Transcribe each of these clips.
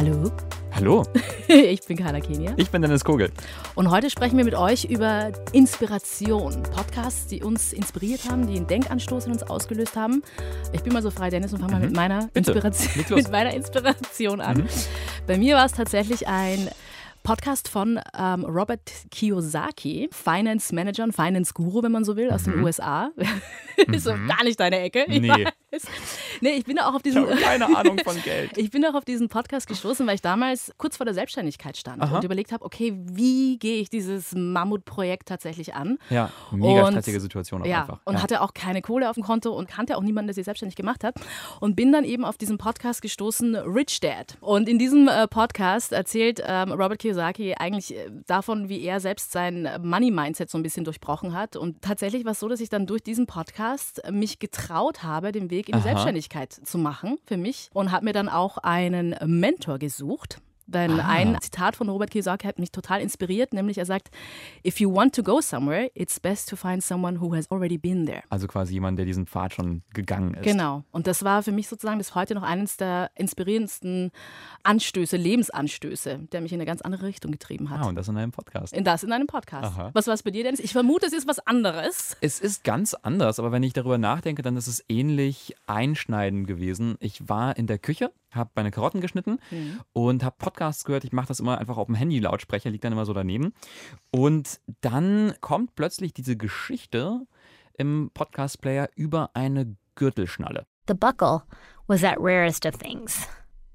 Hallo, Hallo, ich bin Carla Kenia ich bin Dennis Kogel. und heute sprechen wir mit euch über Inspiration. Podcasts, die uns inspiriert haben, die einen Denkanstoß in uns ausgelöst haben. Ich bin mal so frei, Dennis, und fange mal mit meiner, Mhm. Inspiration. Mhm. mit meiner Inspiration an. Bei mir war es tatsächlich ein Podcast von ähm, Robert Kiyosaki, Finance Manager und Finance Guru, wenn man so will, aus den USA. Ist so gar nicht deine Ecke. Mhm. Nee. Weiß. Nee, ich bin auch auf Ich diesen. habe keine Ahnung von Geld. Ich bin auch auf diesen Podcast gestoßen, weil ich damals kurz vor der Selbstständigkeit stand Aha. und überlegt habe, okay, wie gehe ich dieses Mammutprojekt tatsächlich an? Ja, mega Und- stressige Situation auch ja, einfach. und ja. hatte auch keine Kohle auf dem Konto und kannte auch niemanden, der sich selbstständig gemacht hat. Und bin dann eben auf diesen Podcast gestoßen, Rich Dad. Und in diesem äh, Podcast erzählt ähm, Robert Kiyosaki eigentlich äh, davon, wie er selbst sein Money-Mindset so ein bisschen durchbrochen hat. Und tatsächlich war es so, dass ich dann durch diesen Podcast mich getraut habe, den Weg in die Aha. Selbstständigkeit zu machen für mich und habe mir dann auch einen Mentor gesucht. Denn Ah. ein Zitat von Robert Kiyosaki hat mich total inspiriert, nämlich er sagt, if you want to go somewhere, it's best to find someone who has already been there. Also quasi jemand, der diesen Pfad schon gegangen ist. Genau. Und das war für mich sozusagen bis heute noch eines der inspirierendsten Anstöße, Lebensanstöße, der mich in eine ganz andere Richtung getrieben hat. Ah, und das in einem Podcast. in das in einem Podcast. Aha. Was war es bei dir, Dennis? Ich vermute, es ist was anderes. Es ist ganz anders, aber wenn ich darüber nachdenke, dann ist es ähnlich einschneidend gewesen. Ich war in der Küche, habe meine Karotten geschnitten Mhm. und habe Podcasts gehört. Ich mache das immer einfach auf dem Handy-Lautsprecher, liegt dann immer so daneben. Und dann kommt plötzlich diese Geschichte im Podcast-Player über eine Gürtelschnalle. The buckle was that rarest of things,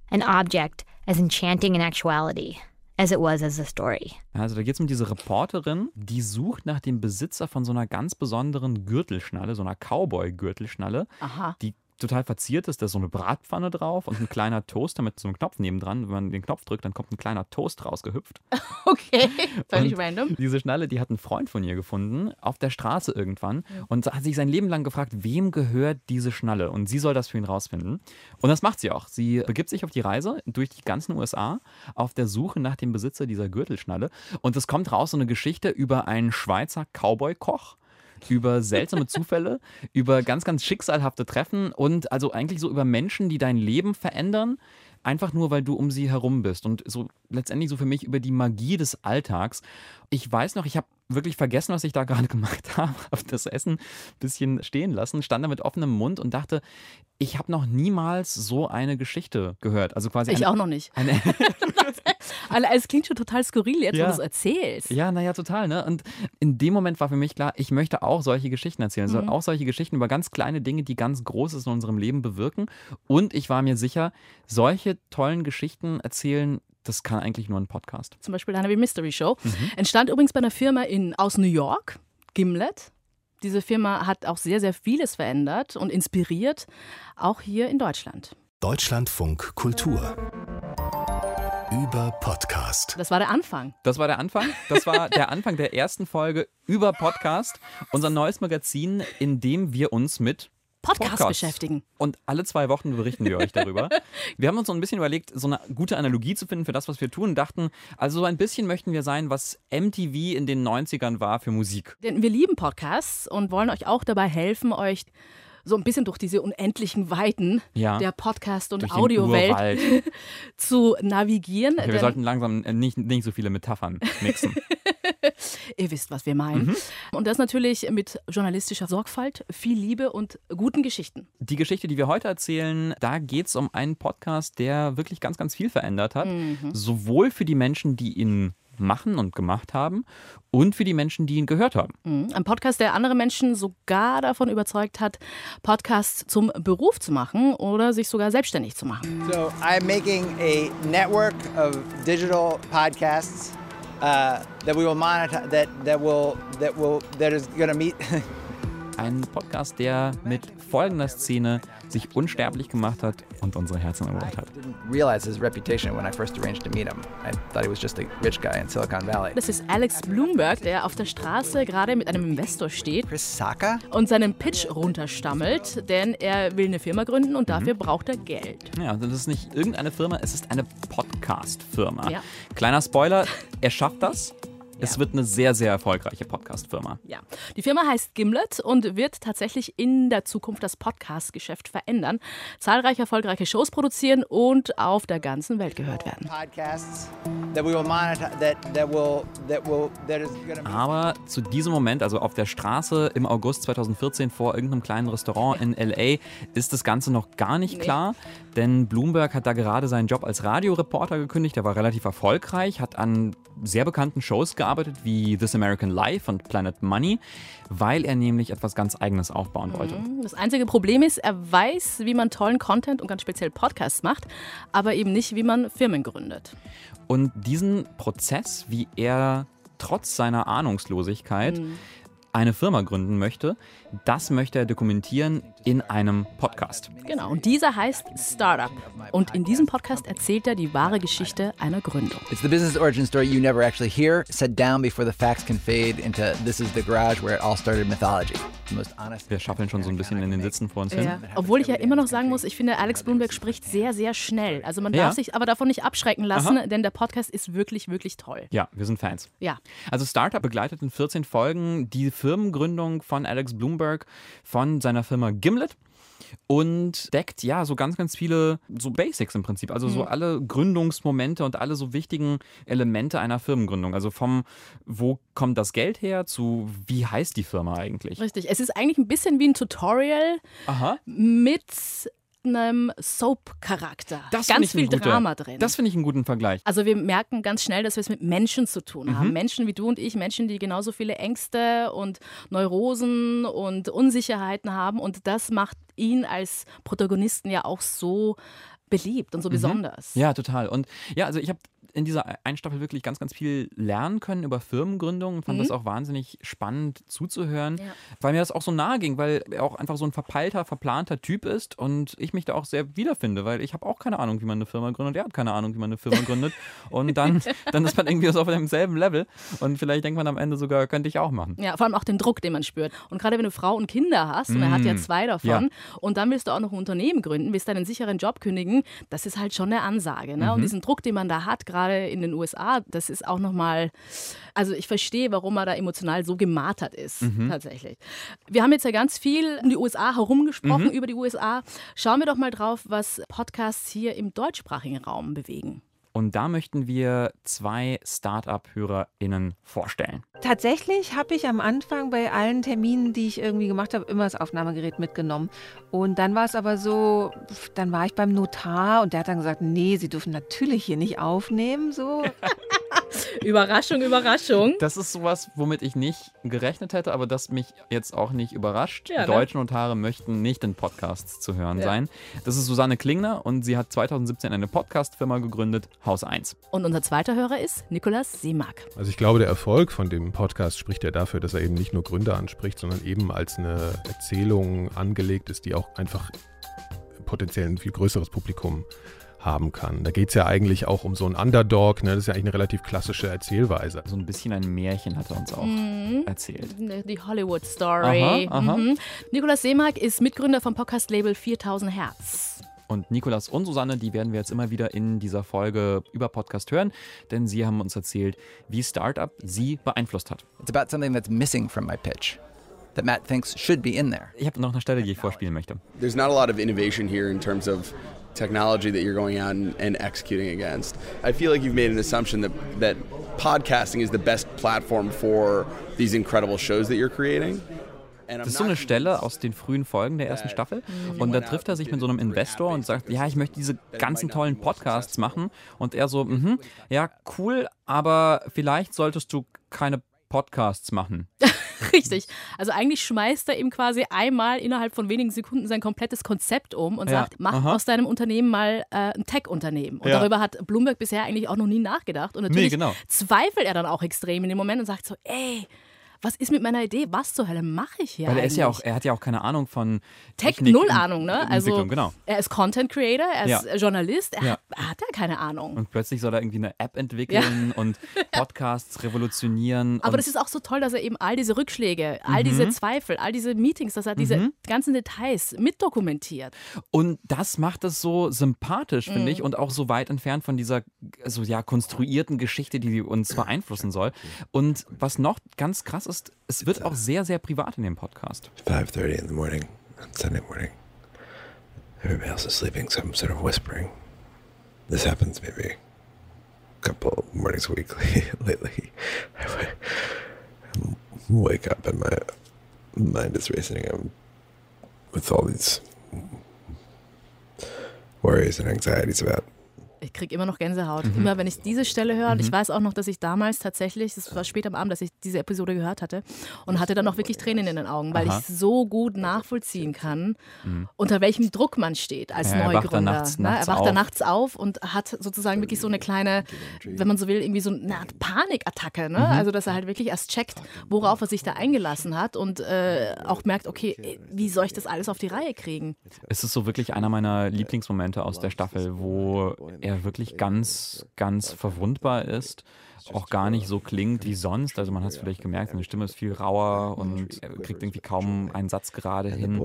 an object as enchanting in actuality as it was as a story. Also da geht es um diese Reporterin, die sucht nach dem Besitzer von so einer ganz besonderen Gürtelschnalle, so einer Cowboy-Gürtelschnalle, Aha. die total verziert ist. Da ist so eine Bratpfanne drauf und ein kleiner Toaster mit so einem Knopf nebendran. Wenn man den Knopf drückt, dann kommt ein kleiner Toast rausgehüpft. Okay. Völlig Und random. Diese Schnalle, die hat ein Freund von ihr gefunden, auf der Straße irgendwann, und hat sich sein Leben lang gefragt, wem gehört diese Schnalle? Und sie soll das für ihn rausfinden. Und das macht sie auch. Sie begibt sich auf die Reise durch die ganzen USA auf der Suche nach dem Besitzer dieser Gürtelschnalle. Und es kommt raus so eine Geschichte über einen Schweizer Cowboy-Koch. Über seltsame Zufälle, über ganz, ganz schicksalhafte Treffen und also eigentlich so über Menschen, die dein Leben verändern, einfach nur, weil du um sie herum bist. Und so letztendlich so für mich über die Magie des Alltags. Ich weiß noch, ich habe wirklich vergessen, was ich da gerade gemacht habe. Habe das Essen ein bisschen stehen lassen, stand da mit offenem Mund und dachte, ich habe noch niemals so eine Geschichte gehört. Also quasi Ich eine, auch noch nicht. eine, Also, es klingt schon total skurril, jetzt Ja. wo du es erzählst. Ja, naja, total, ne? Und in dem Moment war für mich klar, ich möchte auch solche Geschichten erzählen. Also auch solche Geschichten über ganz kleine Dinge, die ganz Großes in unserem Leben bewirken. Und ich war mir sicher, solche tollen Geschichten erzählen, das kann eigentlich nur ein Podcast. Zum Beispiel eine Mystery Show. Mhm. Entstand übrigens bei einer Firma in, aus New York, Gimlet. Diese Firma hat auch sehr, sehr vieles verändert und inspiriert, auch hier in Deutschland. Deutschlandfunk Kultur. Über Podcast. Das war der Anfang. Das war der Anfang. Das war der Anfang der ersten Folge über Podcast, unser neues Magazin, in dem wir uns mit Podcast Podcasts. beschäftigen. Und alle zwei Wochen berichten wir euch darüber. Wir haben uns so ein bisschen überlegt, so eine gute Analogie zu finden für das, was wir tun. Dachten, also so ein bisschen möchten wir sein, was MTV in den 90ern war für Musik. Denn wir lieben Podcasts und wollen euch auch dabei helfen, euch so ein bisschen durch diese unendlichen Weiten Ja. der Podcast- und Audiowelt zu navigieren. Okay, wir sollten langsam äh, nicht, nicht so viele Metaphern mixen. ihr wisst, was wir meinen. Mhm. Und das natürlich mit journalistischer Sorgfalt, viel Liebe und guten Geschichten. Die Geschichte, die wir heute erzählen, da geht es um einen Podcast, der wirklich ganz, ganz viel verändert hat. Sowohl für die Menschen, die ihn machen und gemacht haben und für die Menschen, die ihn gehört haben. Mhm. Ein Podcast, der andere Menschen sogar davon überzeugt hat, Podcasts zum Beruf zu machen oder sich sogar selbstständig zu machen. So I'm making a network of digital podcasts uh, that we will monitor. That that will that will that is going to meet. Ein Podcast, der mit folgender Szene sich unsterblich gemacht hat und unsere Herzen erobert hat. didn't realize his reputation when I first arranged to meet him. I thought he was just a rich guy in Silicon Valley. Das ist Alex Bloomberg, der auf der Straße gerade mit einem Investor steht Chris Saka? und seinen Pitch runterstammelt, denn er will eine Firma gründen und dafür braucht er Geld. Ja, also das ist nicht irgendeine Firma, es ist eine Podcast-Firma. Ja. Kleiner Spoiler, er schafft das. Es wird eine sehr, sehr erfolgreiche Podcast-Firma. Ja, die Firma heißt Gimlet und wird tatsächlich in der Zukunft das Podcast-Geschäft verändern, zahlreiche erfolgreiche Shows produzieren und auf der ganzen Welt gehört werden. Podcasts that we will monitor that that will that will that is going to be Aber zu diesem Moment, also auf der Straße im August 2014 vor irgendeinem kleinen Restaurant in LA, ist das Ganze noch gar nicht klar. Denn Bloomberg hat da gerade seinen Job als Radioreporter gekündigt. Der war relativ erfolgreich, hat an sehr bekannten Shows gearbeitet wie This American Life und Planet Money, weil er nämlich etwas ganz Eigenes aufbauen wollte. Das einzige Problem ist, er weiß, wie man tollen Content und ganz speziell Podcasts macht, aber eben nicht, wie man Firmen gründet. Und diesen Prozess, wie er trotz seiner Ahnungslosigkeit eine Firma gründen möchte, das möchte er dokumentieren in einem Podcast. Genau, und dieser heißt Startup. Und in diesem Podcast erzählt er die wahre Geschichte einer Gründung. It's the business origin story you never actually hear, set down before the facts can fade into this is the garage where it all started mythology. Wir schaffeln schon so ein bisschen in den Sitzen vor uns hin. Ja. Obwohl ich ja immer noch sagen muss, ich finde, Alex Bloomberg spricht sehr, sehr schnell. Also man Ja. darf sich aber davon nicht abschrecken lassen, denn der Podcast ist wirklich, wirklich toll. Ja, wir sind Fans. Ja. Also Startup begleitet in 14 Folgen die Firmengründung von Alex Bloomberg von seiner Firma Gimlet und deckt ja so ganz, ganz viele so Basics im Prinzip. Also so alle Gründungsmomente und alle so wichtigen Elemente einer Firmengründung. Also vom, wo kommt das Geld her, zu wie heißt die Firma eigentlich? Richtig. Es ist eigentlich ein bisschen wie ein Tutorial Aha. mit einem Soap-Charakter. Ganz viel guter, Drama drin. Das finde ich einen guten Vergleich. Also wir merken ganz schnell, dass wir es mit Menschen zu tun Mhm. haben. Menschen wie du und ich, Menschen, die genauso viele Ängste und Neurosen und Unsicherheiten haben. Und das macht ihn als Protagonisten ja auch so beliebt und so besonders. Mhm. Ja, total. Und ja, also ich habe in dieser einen Staffel wirklich ganz, ganz viel lernen können über Firmengründung. Fand das auch wahnsinnig spannend zuzuhören, Mhm. Ja. weil mir das auch so nahe ging, weil er auch einfach so ein verpeilter, verplanter Typ ist und ich mich da auch sehr wiederfinde, weil ich habe auch keine Ahnung, wie man eine Firma gründet. Er hat keine Ahnung, wie man eine Firma gründet. Und dann, dann ist man irgendwie so auf demselben Level und vielleicht denkt man am Ende sogar, könnte ich auch machen. Ja, vor allem auch den Druck, den man spürt. Und gerade wenn du Frau und Kinder hast, und er hat ja Mm, zwei davon, ja. und dann willst du auch noch ein Unternehmen gründen, willst deinen sicheren Job kündigen, das ist halt schon eine Ansage. Ne? Mhm. Und diesen Druck, den man da hat, gerade in den USA, das ist auch nochmal, also ich verstehe, warum er da emotional so gemartert ist, Mhm. tatsächlich. Wir haben jetzt ja ganz viel um die USA herumgesprochen, Mhm. über die USA. Schauen wir doch mal drauf, was Podcasts hier im deutschsprachigen Raum bewegen. Und da möchten wir zwei Start-up-HörerInnen vorstellen. Tatsächlich habe ich am Anfang bei allen Terminen, die ich irgendwie gemacht habe, immer das Aufnahmegerät mitgenommen. Und dann war es aber so, dann war ich beim Notar und der hat dann gesagt, nee, Sie dürfen natürlich hier nicht aufnehmen. So. Überraschung, Überraschung. Das ist sowas, womit ich nicht gerechnet hätte, aber das mich jetzt auch nicht überrascht. Ja, ne? Deutsche Notare möchten nicht in Podcasts zu hören Ja. sein. Das ist Susanne Klingner und sie hat 2017 eine Podcast-Firma gegründet, Haus 1. Und unser zweiter Hörer ist Nikolas Seemack. Also ich glaube, der Erfolg von dem Podcast spricht ja dafür, dass er eben nicht nur Gründer anspricht, sondern eben als eine Erzählung angelegt ist, die auch einfach potenziell ein viel größeres Publikum haben kann. Da geht es ja eigentlich auch um so einen Underdog, ne? das ist ja eigentlich eine relativ klassische Erzählweise. So ein bisschen ein Märchen hat er uns auch Mhm. erzählt. Die Hollywood Story. Aha, aha. Mhm. Nikolaus Seemark ist Mitgründer vom Podcast-Label 4000 Hertz. Und Nikolas und Susanne, die werden wir jetzt immer wieder in dieser Folge über Podcast hören, denn sie haben uns erzählt, wie Startup sie beeinflusst hat. It's about something that's missing from my pitch that Matt thinks should be in there. Ich habe noch eine Stelle, die ich vorspielen möchte. there's not a lot of innovation here in terms of technology that you're going out and, and executing against. I feel like you've made an assumption that, that podcasting is the best platform for these incredible shows that you're creating. Das ist so eine Stelle aus den frühen Folgen der ersten Staffel. Und da trifft er sich mit so einem Investor und sagt, ja, ich möchte diese ganzen tollen Podcasts machen. Und er so, mhm, ja, cool, aber vielleicht solltest du keine Podcasts machen. Richtig. Also eigentlich schmeißt er ihm quasi einmal innerhalb von wenigen Sekunden sein komplettes Konzept um und Ja, sagt, mach aha. aus deinem Unternehmen mal äh, ein Tech-Unternehmen. Und Ja. darüber hat Bloomberg bisher eigentlich auch noch nie nachgedacht. Und natürlich genau. zweifelt er dann auch extrem in dem Moment und sagt so, ey, was ist mit meiner Idee? Was zur Hölle mache ich hier Weil er eigentlich? ist ja auch, er hat ja auch keine Ahnung von Tech Technik null Ahnung, ne? Also genau. er ist Content Creator, er ist Ja. Journalist, er Ja. hat, hat ja keine Ahnung. Und plötzlich soll er irgendwie eine App entwickeln und Podcasts revolutionieren. Aber das ist auch so toll, dass er eben all diese Rückschläge, all Mhm. diese Zweifel, all diese Meetings, dass er diese ganzen Details mitdokumentiert. Und das macht es so sympathisch, finde Mhm. ich, und auch so weit entfernt von dieser so ja konstruierten Geschichte, die uns beeinflussen soll. Und was noch ganz krass ist, es wird auch sehr, sehr privat in dem Podcast. 5.30 in the morning on Sunday morning. Everybody else is sleeping, so I'm sort of whispering. This happens maybe a couple mornings a week lately. I wake up and my mind is racing I'm with all these worries and anxieties about Ich kriege immer noch Gänsehaut. Mhm. Immer wenn ich diese Stelle höre. Und ich weiß auch noch, dass ich damals tatsächlich, das war spät am Abend, dass ich diese Episode gehört hatte und hatte dann auch wirklich Tränen in den Augen, weil Aha. ich so gut nachvollziehen kann, unter welchem Druck man steht als Mhm. Ja, er wacht da Neugründer. nachts- ne? nachts er wacht da auf. nachts auf und hat sozusagen wirklich so eine kleine, wenn man so will, irgendwie so eine Art Panikattacke. Ne? Also, dass er halt wirklich erst checkt, worauf er sich da eingelassen hat und äh, auch merkt, okay, wie soll ich das alles auf die Reihe kriegen? Es ist so wirklich einer meiner Lieblingsmomente aus der Staffel, wo er wirklich ganz, ganz verwundbar ist. Auch gar nicht so klingt wie sonst. Also man hat es vielleicht gemerkt, seine Stimme ist viel rauer und er kriegt irgendwie kaum einen Satz gerade hin.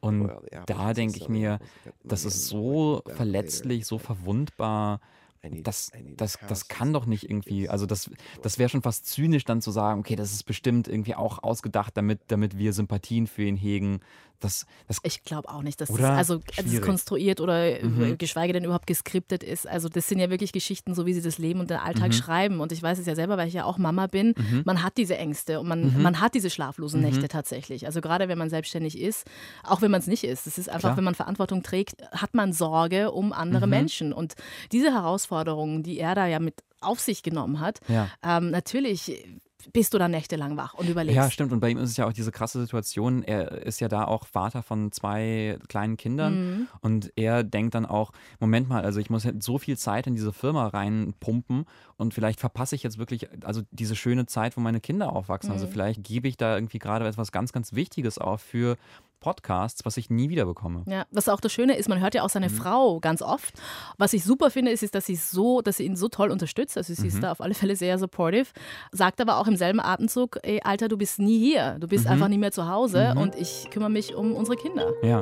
Und da denke ich mir, das ist so verletzlich, so verwundbar. Das, das, das kann doch nicht irgendwie, also das, das wäre schon fast zynisch dann zu sagen, okay, das ist bestimmt irgendwie auch ausgedacht, damit, damit wir Sympathien für ihn hegen. Das, das, Ich glaube auch nicht, dass das also Schwierig. konstruiert oder Mhm. geschweige denn überhaupt geskriptet ist. Also das sind ja wirklich Geschichten, so wie sie das Leben und den Alltag Mhm. schreiben. Und ich weiß es ja selber, weil ich ja auch Mama bin. Mhm. Man hat diese Ängste und man, Mhm. man hat diese schlaflosen Mhm. Nächte tatsächlich. Also gerade wenn man selbstständig ist, auch wenn man es nicht ist. Es ist einfach, Klar. wenn man Verantwortung trägt, hat man Sorge um andere Mhm. Menschen. Und diese Herausforderungen, die er da ja mit auf sich genommen hat, Ja. ähm, natürlich bist du dann nächtelang wach und überlegst. Ja, stimmt. Und bei ihm ist es ja auch diese krasse Situation. Er ist ja da auch Vater von zwei kleinen Kindern. Mhm. Und er denkt dann auch, Moment mal, also ich muss jetzt so viel Zeit in diese Firma reinpumpen und vielleicht verpasse ich jetzt wirklich, also diese schöne Zeit, wo meine Kinder aufwachsen. Also Mhm. vielleicht gebe ich da irgendwie gerade etwas ganz, ganz Wichtiges auf für Podcasts, was ich nie wieder bekomme. Ja, was auch das Schöne ist, man hört ja auch seine Mhm. Frau ganz oft. Was ich super finde, ist, ist dass sie so, dass sie ihn so toll unterstützt. Also sie Mhm. ist da auf alle Fälle sehr supportive. Sagt aber auch im selben Atemzug, ey, Alter, du bist nie hier. Du bist Mhm. einfach nie mehr zu Hause Mhm. und ich kümmere mich um unsere Kinder. Ja.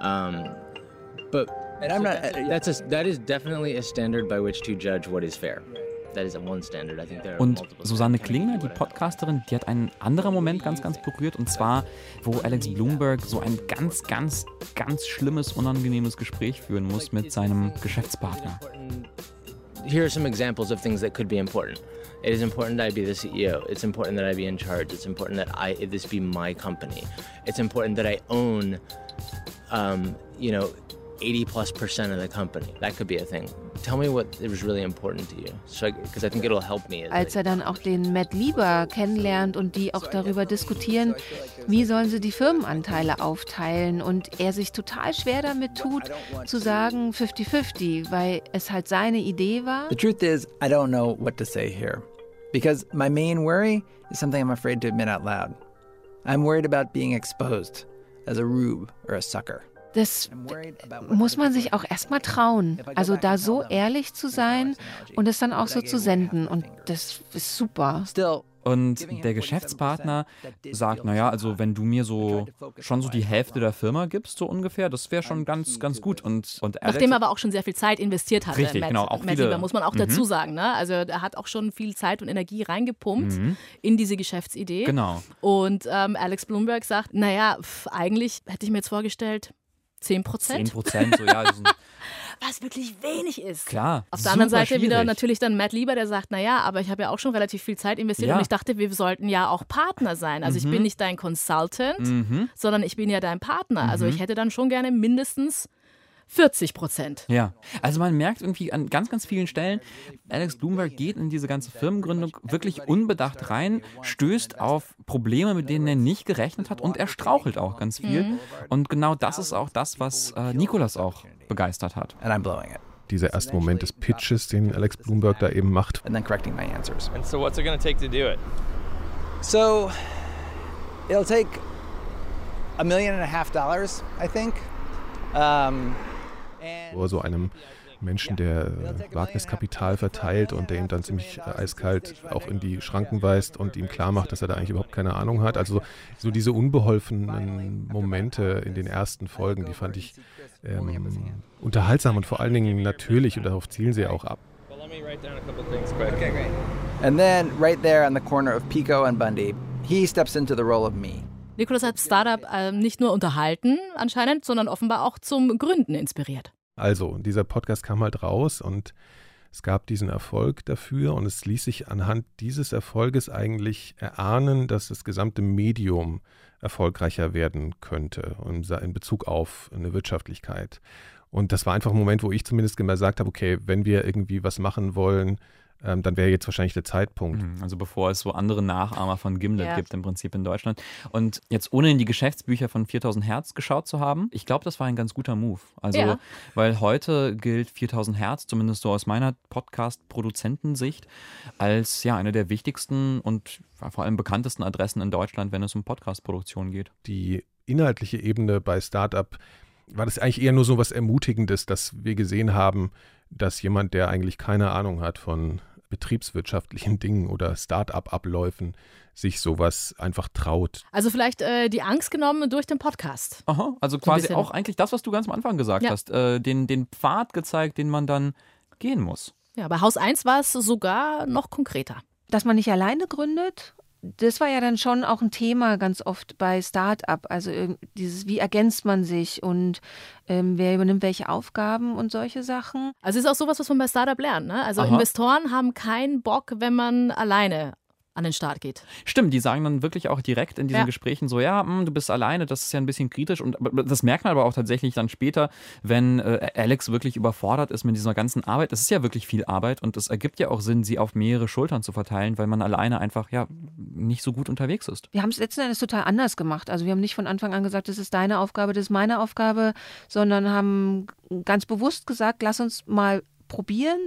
Um, but And I'm not- that's a, that is definitely a standard by which to judge what is fair. That is one standard. I think there are Und Susanne Klingner, die Podcasterin, die hat einen anderen Moment ganz, ganz berührt. Und zwar, wo Alex Bloomberg so ein ganz, ganz, ganz schlimmes, unangenehmes Gespräch führen muss mit seinem Geschäftspartner. here are some examples of things that could be important. It is important that I be the CEO. It's important that I be in charge. It's important that I this be my company. It's important that I own, um, you know, 80 plus percent of the company. That could be a thing. Tell me what was really important to you, so because I, think it'll help me. Als er dann auch den Matt Lieber kennenlernt und die auch darüber diskutieren, wie sollen sie die Firmenanteile aufteilen und er sich total schwer damit tut, zu sagen 50-50, weil es halt seine Idee war. The truth is, I don't know what to say here. Because my main worry is something I'm afraid to admit out loud. I'm worried about being exposed as a rube or a sucker. Das muss man sich auch erstmal trauen. Also da so ehrlich zu sein und es dann auch so zu senden. Und das ist super. Und der Geschäftspartner sagt, naja, also wenn du mir so schon so die Hälfte der Firma gibst, so ungefähr, das wäre schon ganz, ganz gut. Und, und Alex, Nachdem er aber auch schon sehr viel Zeit investiert hatte. Richtig, Matt, genau, auch Matt viele- Lieber, muss man auch Mhm. dazu sagen. Ne? Also er hat auch schon viel Zeit und Energie reingepumpt Mhm. in diese Geschäftsidee. Genau. Und ähm, Alex Bloomberg sagt, naja, pf, eigentlich hätte ich mir jetzt vorgestellt, 10 Prozent. 10 Prozent, so ja, Was wirklich wenig ist. klar. Auf der anderen Seite wieder schwierig. natürlich dann Matt Lieber, der sagt, naja, aber ich habe ja auch schon relativ viel Zeit investiert Ja. und ich dachte, wir sollten ja auch Partner sein. Also ich Mhm. bin nicht dein Consultant, Mhm. sondern ich bin ja dein Partner. Also Mhm. ich hätte dann schon gerne mindestens 40 Prozent. Ja, also man merkt irgendwie an ganz, ganz vielen Stellen, Alex Bloomberg geht in diese ganze Firmengründung wirklich unbedacht rein, stößt auf Probleme, mit denen er nicht gerechnet hat und er strauchelt auch ganz viel. Mhm. Und genau das ist auch das, was äh, Nikolas auch begeistert hat. And I'm blowing it. Dieser erste Moment des Pitches, den Alex Bloomberg da eben macht. And then correcting my answers. And so, what's it going to take to do it? So it'll take a million and a half dollars, I think. Um, Vor so einem Menschen, der äh, Wagniskapital verteilt und der ihm dann ziemlich äh, eiskalt auch in die Schranken weist und ihm klar macht, dass er da eigentlich überhaupt keine Ahnung hat. Also so diese unbeholfenen Momente in den ersten Folgen, die fand ich ähm, unterhaltsam und vor allen Dingen natürlich und darauf zielen sie ja auch ab. And then right there on the corner of Pico and Bundy, he steps into the role of me. Nikolas hat Startup ähm, nicht nur unterhalten anscheinend, sondern offenbar auch zum Gründen inspiriert. Also, dieser Podcast kam halt raus und es gab diesen Erfolg dafür und es ließ sich anhand dieses Erfolges eigentlich erahnen, dass das gesamte Medium erfolgreicher werden könnte in Bezug auf eine Wirtschaftlichkeit. Und das war einfach ein Moment, wo ich zumindest gesagt habe, okay, wenn wir irgendwie was machen wollen, ähm, dann wäre jetzt wahrscheinlich der Zeitpunkt. Mhm, Also bevor es so andere Nachahmer von Gimlet Ja. gibt im Prinzip in Deutschland. Und jetzt ohne in die Geschäftsbücher von 4000 Hertz geschaut zu haben, ich glaube, das war ein ganz guter Move. Also, Ja. weil heute gilt 4000 Hertz, zumindest so aus meiner Podcast-Produzentensicht, als ja eine der wichtigsten und vor allem bekanntesten Adressen in Deutschland, wenn es um Podcast-Produktion geht. die inhaltliche Ebene bei Startup war das eigentlich eher nur so was Ermutigendes, dass wir gesehen haben, dass jemand, der eigentlich keine Ahnung hat von betriebswirtschaftlichen Dingen oder Start-up-Abläufen, sich sowas einfach traut. Also vielleicht äh, die Angst genommen durch den Podcast. Aha, also ein quasi auch eigentlich das, was du ganz am Anfang gesagt Ja. hast, äh, den, den Pfad gezeigt, den man dann gehen muss. Ja, bei Haus 1 war es sogar noch konkreter. Dass man nicht alleine gründet, das war ja dann schon auch ein Thema ganz oft bei Start-up. Also dieses, wie ergänzt man sich und ähm, wer übernimmt welche Aufgaben und solche Sachen. Also ist auch sowas, was man bei Startup lernt. Ne? Also Aha. Investoren haben keinen Bock, wenn man alleine an den Start geht. Stimmt, die sagen dann wirklich auch direkt in diesen Ja. Gesprächen so, ja, hm, du bist alleine, das ist ja ein bisschen kritisch. Und das merkt man aber auch tatsächlich dann später, wenn äh, Alex wirklich überfordert ist mit dieser ganzen Arbeit. Das ist ja wirklich viel Arbeit und es ergibt ja auch Sinn, sie auf mehrere Schultern zu verteilen, weil man alleine einfach ja nicht so gut unterwegs ist. Wir haben es letzten Endes total anders gemacht. Also wir haben nicht von Anfang an gesagt, das ist deine Aufgabe, das ist meine Aufgabe, sondern haben ganz bewusst gesagt, lass uns mal probieren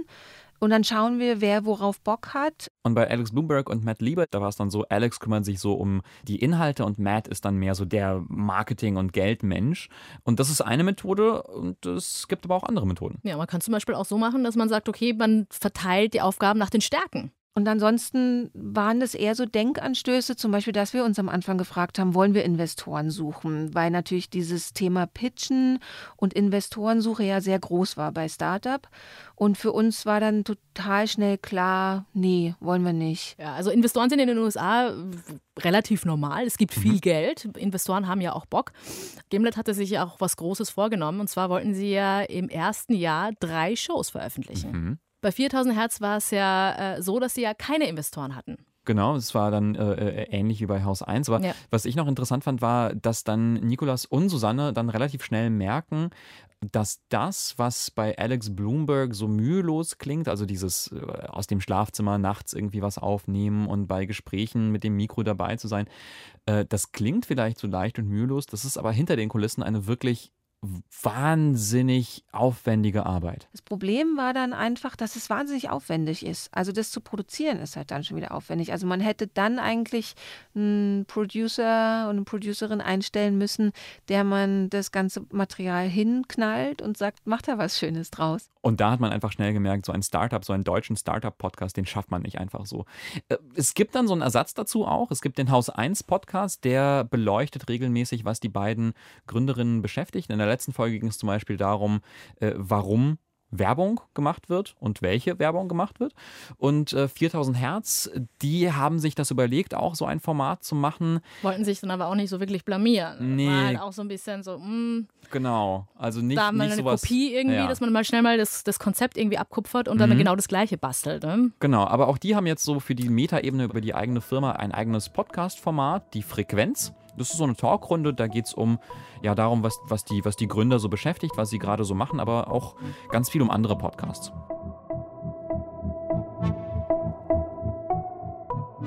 und dann schauen wir, wer worauf Bock hat. Und bei Alex Bloomberg und Matt Liebert, da war es dann so, Alex kümmert sich so um die Inhalte und Matt ist dann mehr so der Marketing- und Geldmensch. Und das ist eine Methode und es gibt aber auch andere Methoden. Ja, man kann zum Beispiel auch so machen, dass man sagt, okay, man verteilt die Aufgaben nach den Stärken. Und ansonsten waren das eher so Denkanstöße, zum Beispiel, dass wir uns am Anfang gefragt haben, wollen wir Investoren suchen? Weil natürlich dieses Thema Pitchen und Investorensuche ja sehr groß war bei Startup. Und für uns war dann total schnell klar, nee, wollen wir nicht. Ja, also Investoren sind in den USA relativ normal. Es gibt viel Geld. Investoren haben ja auch Bock. Gimlet hatte sich ja auch was Großes vorgenommen. Und zwar wollten sie ja im ersten Jahr drei Shows veröffentlichen. Mhm. Bei 4000 Hertz war es ja äh, so, dass sie ja keine Investoren hatten. Genau, es war dann äh, äh, ähnlich wie bei Haus 1. Aber Ja. was ich noch interessant fand, war, dass dann Nikolas und Susanne dann relativ schnell merken, dass das, was bei Alex Bloomberg so mühelos klingt, also dieses äh, aus dem Schlafzimmer nachts irgendwie was aufnehmen und bei Gesprächen mit dem Mikro dabei zu sein, äh, das klingt vielleicht so leicht und mühelos, das ist aber hinter den Kulissen eine wirklich wahnsinnig aufwendige Arbeit. Das Problem war dann einfach, dass es wahnsinnig aufwendig ist. Also das zu produzieren ist halt dann schon wieder aufwendig. Also man hätte dann eigentlich einen Producer und eine Producerin einstellen müssen, der man das ganze Material hinknallt und sagt, macht da was Schönes draus. Und da hat man einfach schnell gemerkt, so ein Startup, so einen deutschen Startup-Podcast, den schafft man nicht einfach so. Äh, Es gibt dann so einen Ersatz dazu auch. Es gibt den Haus 1 Podcast, der beleuchtet regelmäßig, was die beiden Gründerinnen beschäftigt. In der letzten Folge ging es zum Beispiel darum, äh, warum Werbung gemacht wird und welche Werbung gemacht wird. Und äh, 4000 Hertz, die haben sich das überlegt, auch so ein Format zu machen. Wollten sich dann aber auch nicht so wirklich blamieren. Nee. War halt auch so ein bisschen so, mh, Genau. Also nicht, da mal nicht eine sowas. Kopie irgendwie, Ja. dass man mal schnell mal das, das Konzept irgendwie abkupfert und dann Mhm. genau das Gleiche bastelt. Ne? Genau, aber auch die haben jetzt so für die Metaebene über die eigene Firma ein eigenes Podcast-Format, die Frequenz. Das ist so eine Talkrunde, da geht es um ja darum, was, was, die, was die Gründer so beschäftigt, was sie gerade so machen, aber auch ganz viel um andere Podcasts.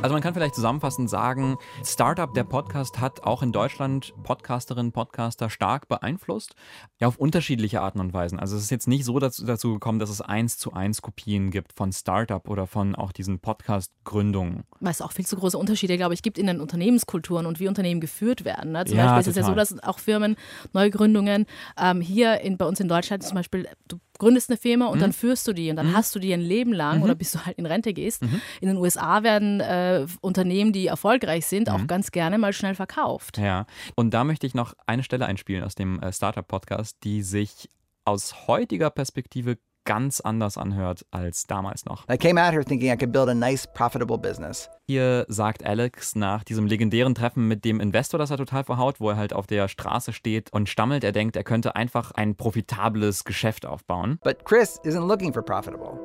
Also man kann vielleicht zusammenfassend sagen, Startup, der Podcast, hat auch in Deutschland Podcasterinnen, Podcaster stark beeinflusst. Ja, auf unterschiedliche Arten und Weisen. Also es ist jetzt nicht so dazu, dazu gekommen, dass es eins zu eins Kopien gibt von Startup oder von auch diesen Podcast-Gründungen. Weil es auch viel zu große Unterschiede, glaube ich, gibt in den Unternehmenskulturen und wie Unternehmen geführt werden. Ne? Zum Ja, Beispiel ist es ja so, total. dass auch Firmen, Neugründungen, ähm, hier in, bei uns in Deutschland zum Beispiel, du gründest eine Firma und Mhm. dann führst du die und dann Mhm. hast du die ein Leben lang Mhm. oder bis du halt in Rente gehst. Mhm. In den USA werden äh, Unternehmen, die erfolgreich sind, auch Mhm. ganz gerne mal schnell verkauft. Ja, und da möchte ich noch eine Stelle einspielen aus dem äh, Startup-Podcast, die sich aus heutiger Perspektive ganz anders anhört als damals noch. I came out here thinking I could build a nice, profitable business. Hier sagt Alex nach diesem legendären Treffen mit dem Investor, das er total verhaut, wo er halt auf der Straße steht und stammelt, er denkt, er könnte einfach ein profitables Geschäft aufbauen. But Chris isn't looking for profitable.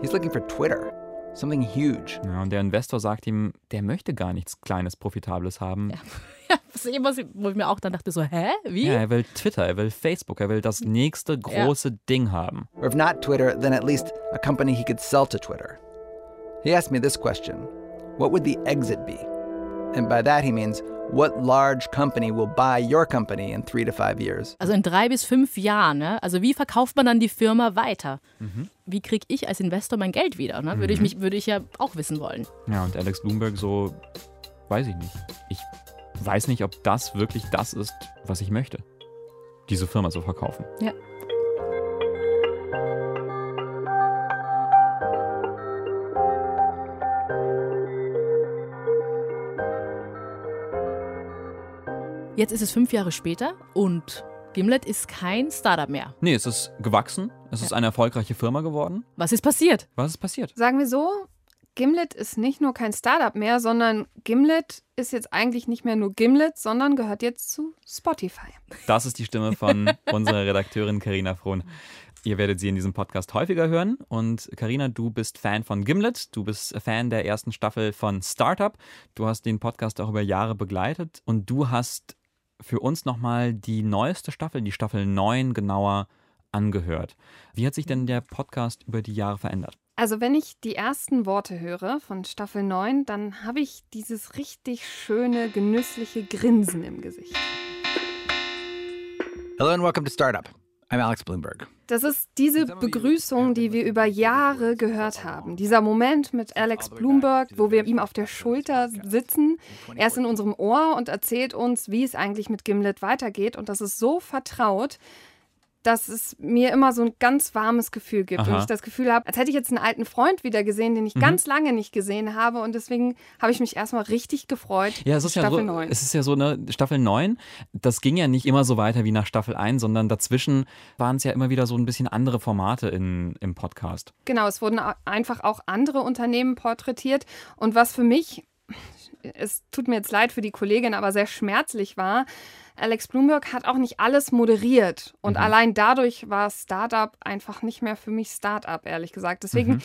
He's looking for Twitter, something huge. Ja, und der Investor sagt ihm, der möchte gar nichts Kleines, Profitables haben. Was ich immer, wo ich mir auch dann dachte, so, hä? Wie? Ja, er will Twitter, er will Facebook, er will das nächste große Ding haben. Or if not Twitter, then at least a company he could sell to Twitter. He asked me this question What would the exit be? And by that he means, what large company will buy your company in three to five years? Also in drei bis fünf Jahren, ne? Also wie verkauft man dann die Firma weiter? Mhm. Wie kriege ich als Investor mein Geld wieder? Ne? Würde, ich Mhm. mich, würde ich ja auch wissen wollen. Ja, und Alex Bloomberg so, weiß ich nicht. Ich weiß nicht, ob das wirklich das ist, was ich möchte. Diese Firma zu verkaufen. Ja. Jetzt ist es fünf Jahre später und Gimlet ist kein Startup mehr. Nee, es ist gewachsen. Es ist eine erfolgreiche Firma geworden. Was ist passiert? Was ist passiert? Sagen wir so, Gimlet ist nicht nur kein Startup mehr, sondern Gimlet ist jetzt eigentlich nicht mehr nur Gimlet, sondern gehört jetzt zu Spotify. Das ist die Stimme von unserer Redakteurin Karina Frohn. Ihr werdet sie in diesem Podcast häufiger hören. Und Karina, du bist Fan von Gimlet, du bist Fan der ersten Staffel von Startup. Du hast den Podcast auch über Jahre begleitet und du hast für uns nochmal die neueste Staffel, die Staffel 9 genauer angehört. Wie hat sich denn der Podcast über die Jahre verändert? Also wenn ich die ersten Worte höre von Staffel 9, dann habe ich dieses richtig schöne, genüssliche Grinsen im Gesicht. Hello and welcome to Startup. I'm Alex Bloomberg. Das ist diese Begrüßung, die wir über Jahre gehört haben. Dieser Moment mit Alex Bloomberg, wo wir ihm auf der Schulter sitzen. Er ist in unserem Ohr und erzählt uns, wie es eigentlich mit Gimlet weitergeht. Und das ist so vertraut, dass es mir immer so ein ganz warmes Gefühl gibt. Aha. Und ich das Gefühl habe, als hätte ich jetzt einen alten Freund wieder gesehen, den ich Mhm. ganz lange nicht gesehen habe. Und deswegen habe ich mich erstmal richtig gefreut. Ja, es ist ja, Staffel so, 9. es ist ja so eine Staffel 9, das ging ja nicht immer so weiter wie nach Staffel 1, sondern dazwischen waren es ja immer wieder so ein bisschen andere Formate in, im Podcast. Genau, es wurden einfach auch andere Unternehmen porträtiert. Und was für mich, es tut mir jetzt leid für die Kollegin, aber sehr schmerzlich war, Alex Bloomberg hat auch nicht alles moderiert. Und Mhm. allein dadurch war Startup einfach nicht mehr für mich Startup, ehrlich gesagt. Deswegen Mhm.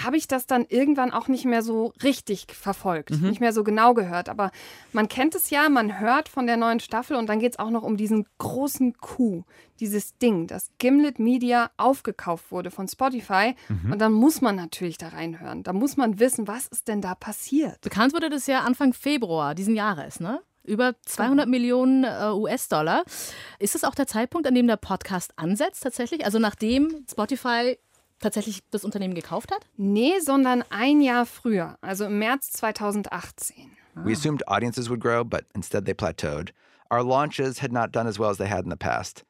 habe ich das dann irgendwann auch nicht mehr so richtig verfolgt, Mhm. nicht mehr so genau gehört. Aber man kennt es ja, man hört von der neuen Staffel und dann geht es auch noch um diesen großen Coup, dieses Ding, dass Gimlet Media aufgekauft wurde von Spotify. Mhm. Und dann muss man natürlich da reinhören. Da muss man wissen, was ist denn da passiert. Bekannt wurde das ja Anfang Februar diesen Jahres, ne? Über 200 Millionen äh, US-Dollar. Ist das auch der Zeitpunkt, an dem der Podcast ansetzt tatsächlich? Also nachdem Spotify tatsächlich das Unternehmen gekauft hat? Nee, sondern ein Jahr früher, also im März 2018. We assumed audiences would grow, but instead they plateaued. Our launches had not done as well as they had in the past.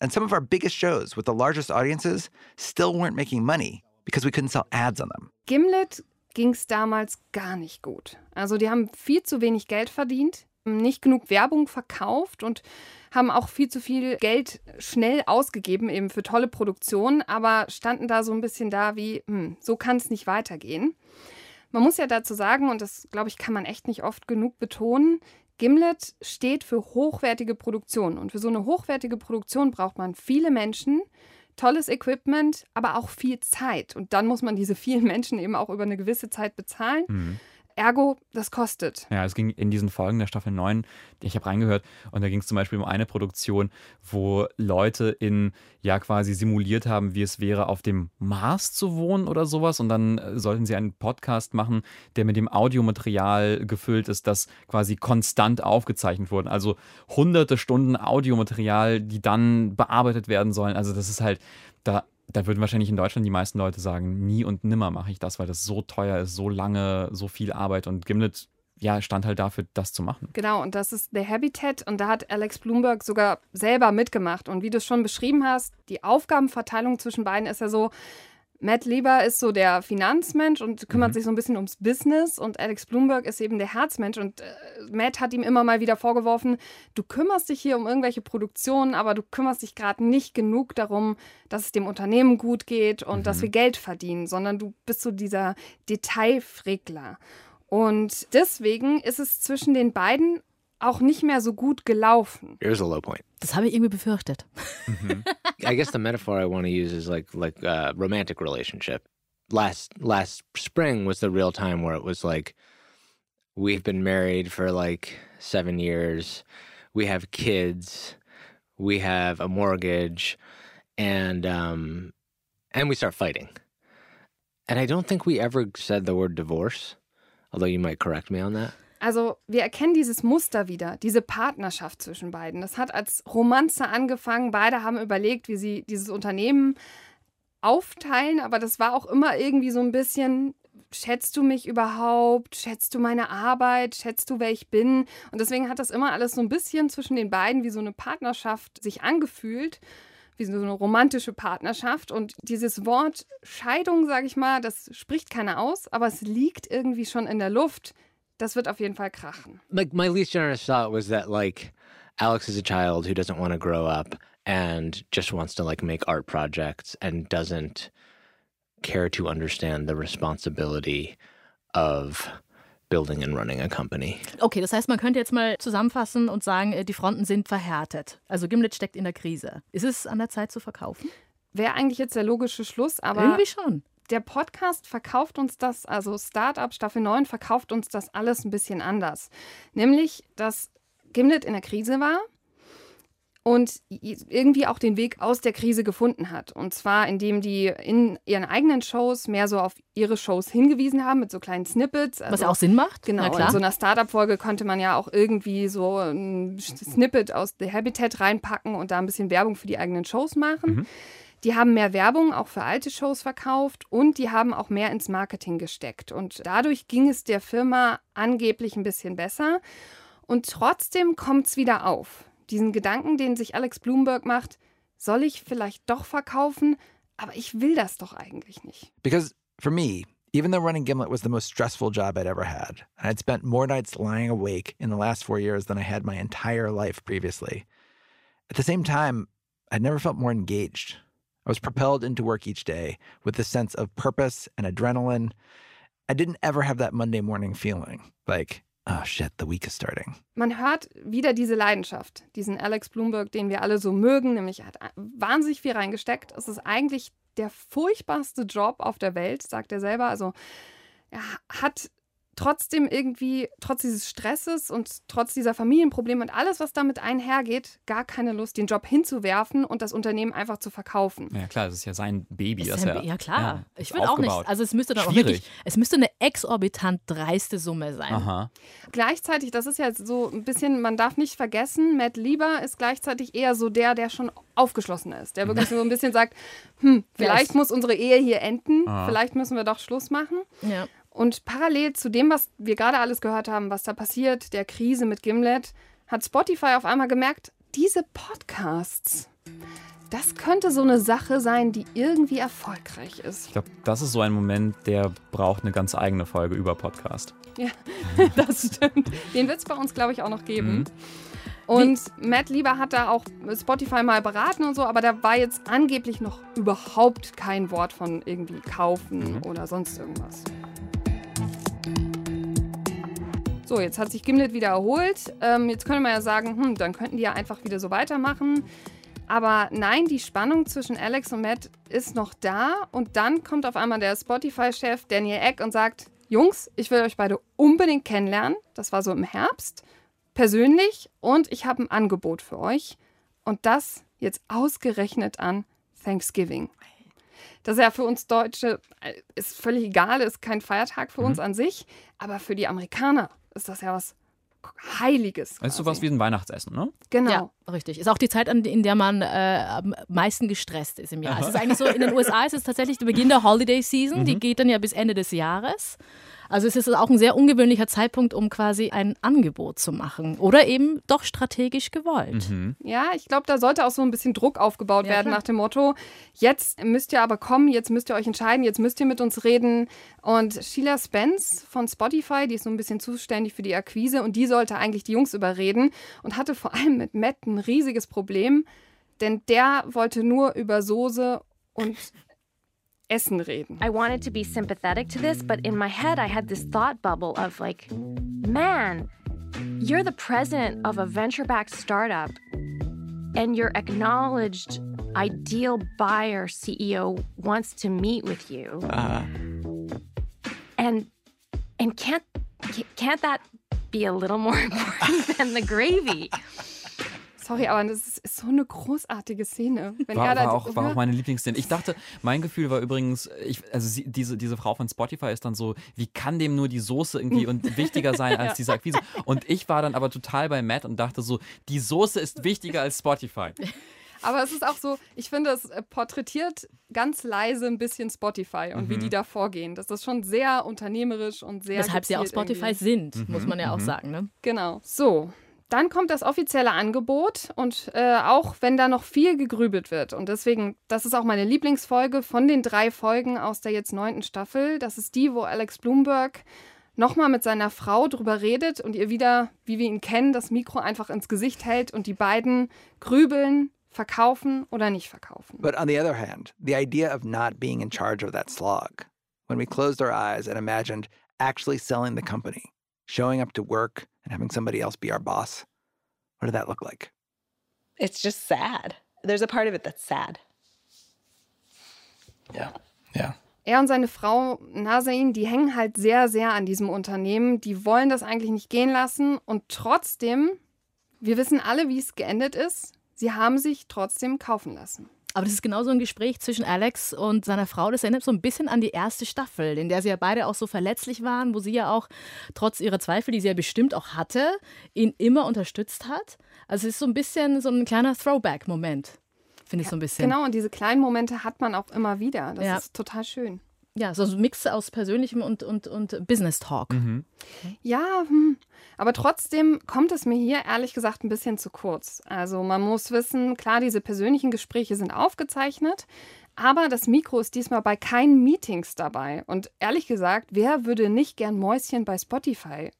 And some of our biggest shows with the largest audiences still weren't making money because we couldn't sell ads on them. Gimlet ging es damals gar nicht gut. Also die haben viel zu wenig Geld verdient, nicht genug Werbung verkauft und haben auch viel zu viel Geld schnell ausgegeben, eben für tolle Produktionen, aber standen da so ein bisschen da wie, hm, so kann es nicht weitergehen. Man muss ja dazu sagen, und das glaube ich, kann man echt nicht oft genug betonen, Gimlet steht für hochwertige Produktion. Und für so eine hochwertige Produktion braucht man viele Menschen, tolles Equipment, aber auch viel Zeit. Und dann muss man diese vielen Menschen eben auch über eine gewisse Zeit bezahlen. Ergo, das kostet. Ja, es ging in diesen Folgen der Staffel 9, ich habe reingehört, und da ging es zum Beispiel um eine Produktion, wo Leute in, ja, quasi simuliert haben, wie es wäre, auf dem Mars zu wohnen oder sowas. Und dann äh, sollten sie einen Podcast machen, der mit dem Audiomaterial gefüllt ist, das quasi konstant aufgezeichnet wurde. Also hunderte Stunden Audiomaterial, die dann bearbeitet werden sollen. Also das ist halt, da da würden wahrscheinlich in Deutschland die meisten Leute sagen, nie und nimmer mache ich das, weil das so teuer ist, so lange, so viel Arbeit. Und Gimlet ja, stand halt dafür, das zu machen. Genau, und das ist The Habitat und da hat Alex Bloomberg sogar selber mitgemacht. Und wie du es schon beschrieben hast, die Aufgabenverteilung zwischen beiden ist ja so, Matt Lieber ist so der Finanzmensch und kümmert mhm. sich so ein bisschen ums Business und Alex Bloomberg ist eben der Herzmensch und äh, Matt hat ihm immer mal wieder vorgeworfen, du kümmerst dich hier um irgendwelche Produktionen, aber du kümmerst dich gerade nicht genug darum, dass es dem Unternehmen gut geht und mhm. dass wir Geld verdienen, sondern du bist so dieser Detailfregler. Und deswegen ist es zwischen den beiden auch nicht mehr so gut gelaufen. Here's a low point. Das habe ich irgendwie befürchtet. Mm-hmm. I guess the metaphor I want to use is like like a romantic relationship. Last last spring was the real time where it was like we've been married for like 7 years. We have kids. We have a mortgage and um and we start fighting. And I don't think we ever said the word divorce, although you might correct me on that. Also wir erkennen dieses Muster wieder, diese Partnerschaft zwischen beiden. Das hat als Romanze angefangen. Beide haben überlegt, wie sie dieses Unternehmen aufteilen, aber das war auch immer irgendwie so ein bisschen, schätzt du mich überhaupt? Schätzt du meine Arbeit? Schätzt du, wer ich bin? Und deswegen hat das immer alles so ein bisschen zwischen den beiden wie so eine Partnerschaft sich angefühlt wie so eine romantische Partnerschaft. Und dieses Wort Scheidung, sage ich mal, das spricht keiner aus, aber es liegt irgendwie schon in der Luft. Das wird auf jeden Fall krachen. Like my least generous thought was that like Alex is a child who doesn't want to grow up and just wants to like make art projects and doesn't care to understand the responsibility of building and running a company. Okay, das heißt, man könnte jetzt mal zusammenfassen und sagen, äh, die Fronten sind verhärtet. Also Gimlet steckt in der Krise. Ist es an der Zeit zu verkaufen? Wäre eigentlich jetzt der logische Schluss, aber irgendwie schon der Podcast verkauft uns das, also Startup Staffel 9 verkauft uns das alles ein bisschen anders. Nämlich, dass Gimlet in der Krise war und irgendwie auch den Weg aus der Krise gefunden hat. Und zwar, indem die in ihren eigenen Shows mehr so auf ihre Shows hingewiesen haben mit so kleinen Snippets. Also, Was auch Sinn macht. Genau. In so einer Startup-Folge konnte man ja auch irgendwie so ein Snippet aus The Habitat reinpacken und da ein bisschen Werbung für die eigenen Shows machen. Mhm. Die haben mehr Werbung auch für alte Shows verkauft und die haben auch mehr ins Marketing gesteckt. Und dadurch ging es der Firma angeblich ein bisschen besser. Und trotzdem kommt es wieder auf. Diesen Gedanken, den sich Alex Bloomberg macht, soll ich vielleicht doch verkaufen, aber ich will das doch eigentlich nicht. Because for me, even though running Gimlet was the most stressful job I'd ever had, and I'd spent more nights lying awake in the last four years than I had my entire life previously, at the same time, I'd never felt more engaged. I was propelled into work each day with a sense of purpose and adrenaline. I didn't ever have that Monday morning feeling like, oh shit, the week is starting. Man hört wieder diese Leidenschaft, diesen Alex Bloomberg, den wir alle so mögen, nämlich er hat wahnsinnig viel reingesteckt. Es ist eigentlich der furchtbarste Job auf der Welt, sagt er selber. Also er hat trotzdem irgendwie, trotz dieses Stresses und trotz dieser Familienprobleme und alles, was damit einhergeht, gar keine Lust, den Job hinzuwerfen und das Unternehmen einfach zu verkaufen. Ja klar, das ist ja sein Baby. Das ja, ja, klar. Ja, ich will auch nicht. Also es müsste dann auch wirklich, es müsste eine exorbitant dreiste Summe sein. Aha. Gleichzeitig, das ist ja so ein bisschen, man darf nicht vergessen, Matt Lieber ist gleichzeitig eher so der, der schon aufgeschlossen ist, der wirklich so ein bisschen sagt, hm, vielleicht muss unsere Ehe hier enden, Aha. vielleicht müssen wir doch Schluss machen. Ja. Und parallel zu dem, was wir gerade alles gehört haben, was da passiert, der Krise mit Gimlet, hat Spotify auf einmal gemerkt, diese Podcasts, das könnte so eine Sache sein, die irgendwie erfolgreich ist. Ich glaube, das ist so ein Moment, der braucht eine ganz eigene Folge über Podcast. Ja, das stimmt. Den wird es bei uns, glaube ich, auch noch geben. Mhm. Und Wie? Matt Lieber hat da auch Spotify mal beraten und so, aber da war jetzt angeblich noch überhaupt kein Wort von irgendwie kaufen mhm. oder sonst irgendwas. So, jetzt hat sich Gimlet wieder erholt. Ähm, jetzt könnte man ja sagen, hm, dann könnten die ja einfach wieder so weitermachen. Aber nein, die Spannung zwischen Alex und Matt ist noch da. Und dann kommt auf einmal der Spotify-Chef Daniel Eck und sagt, Jungs, ich will euch beide unbedingt kennenlernen. Das war so im Herbst, persönlich. Und ich habe ein Angebot für euch. Und das jetzt ausgerechnet an Thanksgiving. Das ist ja für uns Deutsche äh, ist völlig egal, ist kein Feiertag für Mhm. uns an sich, aber für die Amerikaner ist das ja was Heiliges. Das ist sowas wie ein Weihnachtsessen, ne? Genau. Ja, richtig. Ist auch die Zeit, in der man äh, am meisten gestresst ist im Jahr. Es ist eigentlich so, in den USA ist es tatsächlich der Beginn der Holiday Season. Die Mhm. geht dann ja bis Ende des Jahres. Also es ist auch ein sehr ungewöhnlicher Zeitpunkt, um quasi ein Angebot zu machen. Oder eben doch strategisch gewollt. Mhm. Ja, ich glaube, da sollte auch so ein bisschen Druck aufgebaut Ja, werden klar. nach dem Motto, jetzt müsst ihr aber kommen, jetzt müsst ihr euch entscheiden, jetzt müsst ihr mit uns reden. Und Sheila Spence von Spotify, die ist so ein bisschen zuständig für die Akquise und die sollte eigentlich die Jungs überreden und hatte vor allem mit Matt ein riesiges Problem, denn der wollte nur über Soße und Essen reden. I wanted to be sympathetic to this, but in my head, I had this thought bubble of like, man, you're the president of a venture backed startup, and your acknowledged ideal buyer CEO wants to meet with you. Uh-huh. And and can't can't that be a little more important than the gravy? Sorry, aber das ist, ist so eine großartige Szene. Wenn War, er da war, auch, war auch meine Lieblingsszene. Ich dachte, mein Gefühl war übrigens, ich, also sie, diese, diese Frau von Spotify ist dann so, wie kann dem nur die Soße irgendwie und wichtiger sein als Ja. diese Akquise? Und ich war dann aber total bei Matt und dachte so, die Soße ist wichtiger als Spotify. Aber es ist auch so, ich finde, es äh, porträtiert ganz leise ein bisschen Spotify und wie Mhm. die da vorgehen. Das ist schon sehr unternehmerisch und sehr. Weshalb sie auch Spotify irgendwie. sind, muss man ja auch mhm. sagen. Ne? Genau. So. Dann kommt das offizielle Angebot und äh, auch wenn da noch viel gegrübelt wird. Und deswegen, das ist auch meine Lieblingsfolge von den drei Folgen aus der jetzt neunten Staffel. Das ist die, wo Alex Bloomberg nochmal mit seiner Frau drüber redet und ihr wieder, wie wir ihn kennen, das Mikro einfach ins Gesicht hält und die beiden grübeln, verkaufen oder nicht verkaufen. But on the other hand, the idea of not being in charge of that slog, when we closed our eyes and imagined actually selling the company, showing up to work and having somebody else be our boss, what did that look like? It's just sad. There's a part of it that's sad. Yeah. Yeah. Er und seine Frau Nazain, die hängen halt sehr, sehr an diesem Unternehmen. Die wollen das eigentlich nicht gehen lassen. Und trotzdem, wir wissen alle, wie es geendet ist. Sie haben sich trotzdem kaufen lassen. Aber das ist genauso ein Gespräch zwischen Alex und seiner Frau. Das erinnert so ein bisschen an die erste Staffel, in der sie ja beide auch so verletzlich waren, wo sie ja auch trotz ihrer Zweifel, die sie ja bestimmt auch hatte, ihn immer unterstützt hat. Also es ist so ein bisschen so ein kleiner Throwback-Moment, finde ich so ein bisschen. Genau, und diese kleinen Momente hat man auch immer wieder. Das Ja. ist total schön. Ja, so ein Mix aus persönlichem und, und, und Business Talk. Ja, hm. aber trotzdem kommt es mir hier ehrlich gesagt ein bisschen zu kurz. Also man muss wissen, klar, diese persönlichen Gespräche sind aufgezeichnet, aber das Mikro ist diesmal bei keinen Meetings dabei. Und ehrlich gesagt, wer würde nicht gern Mäuschen bei Spotify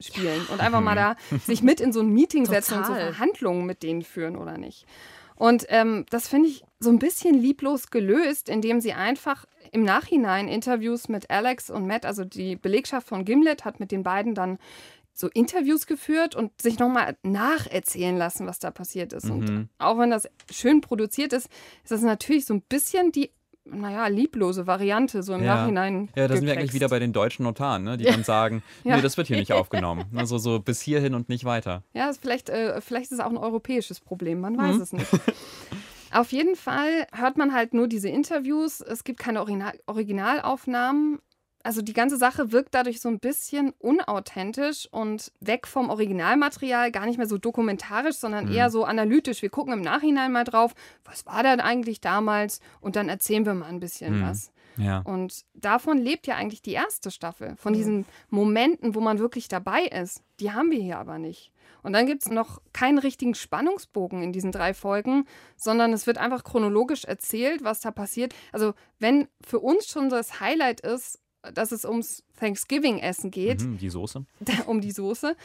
spielen und einfach mal da sich mit in so ein Meeting setzen und so Total. Verhandlungen mit denen führen oder nicht? Und ähm, das finde ich so ein bisschen lieblos gelöst, indem sie einfach im Nachhinein Interviews mit Alex und Matt, also die Belegschaft von Gimlet, hat mit den beiden dann so Interviews geführt und sich nochmal nacherzählen lassen, was da passiert ist. Und Mhm. auch wenn das schön produziert ist, ist das natürlich so ein bisschen die, naja, lieblose Variante, so im Nachhinein. Ja, da sind wir eigentlich wieder bei den deutschen Notaren, ne? die Ja. dann sagen, Ja. nee, das wird hier nicht aufgenommen. Also so bis hierhin und nicht weiter. Ja, vielleicht, äh, vielleicht ist es auch ein europäisches Problem, man weiß Mhm. es nicht. Auf jeden Fall hört man halt nur diese Interviews. Es gibt keine Original Originalaufnahmen. Also die ganze Sache wirkt dadurch so ein bisschen unauthentisch und weg vom Originalmaterial, gar nicht mehr so dokumentarisch, sondern Mhm. eher so analytisch. Wir gucken im Nachhinein mal drauf, was war denn eigentlich damals und dann erzählen wir mal ein bisschen Mhm. was. Ja. Und davon lebt ja eigentlich die erste Staffel. Von diesen Momenten, wo man wirklich dabei ist. Die haben wir hier aber nicht. Und dann gibt es noch keinen richtigen Spannungsbogen in diesen drei Folgen, sondern es wird einfach chronologisch erzählt, was da passiert. Also, wenn für uns schon das Highlight ist, dass es ums Thanksgiving-Essen geht, Mhm, die Soße. um die Soße,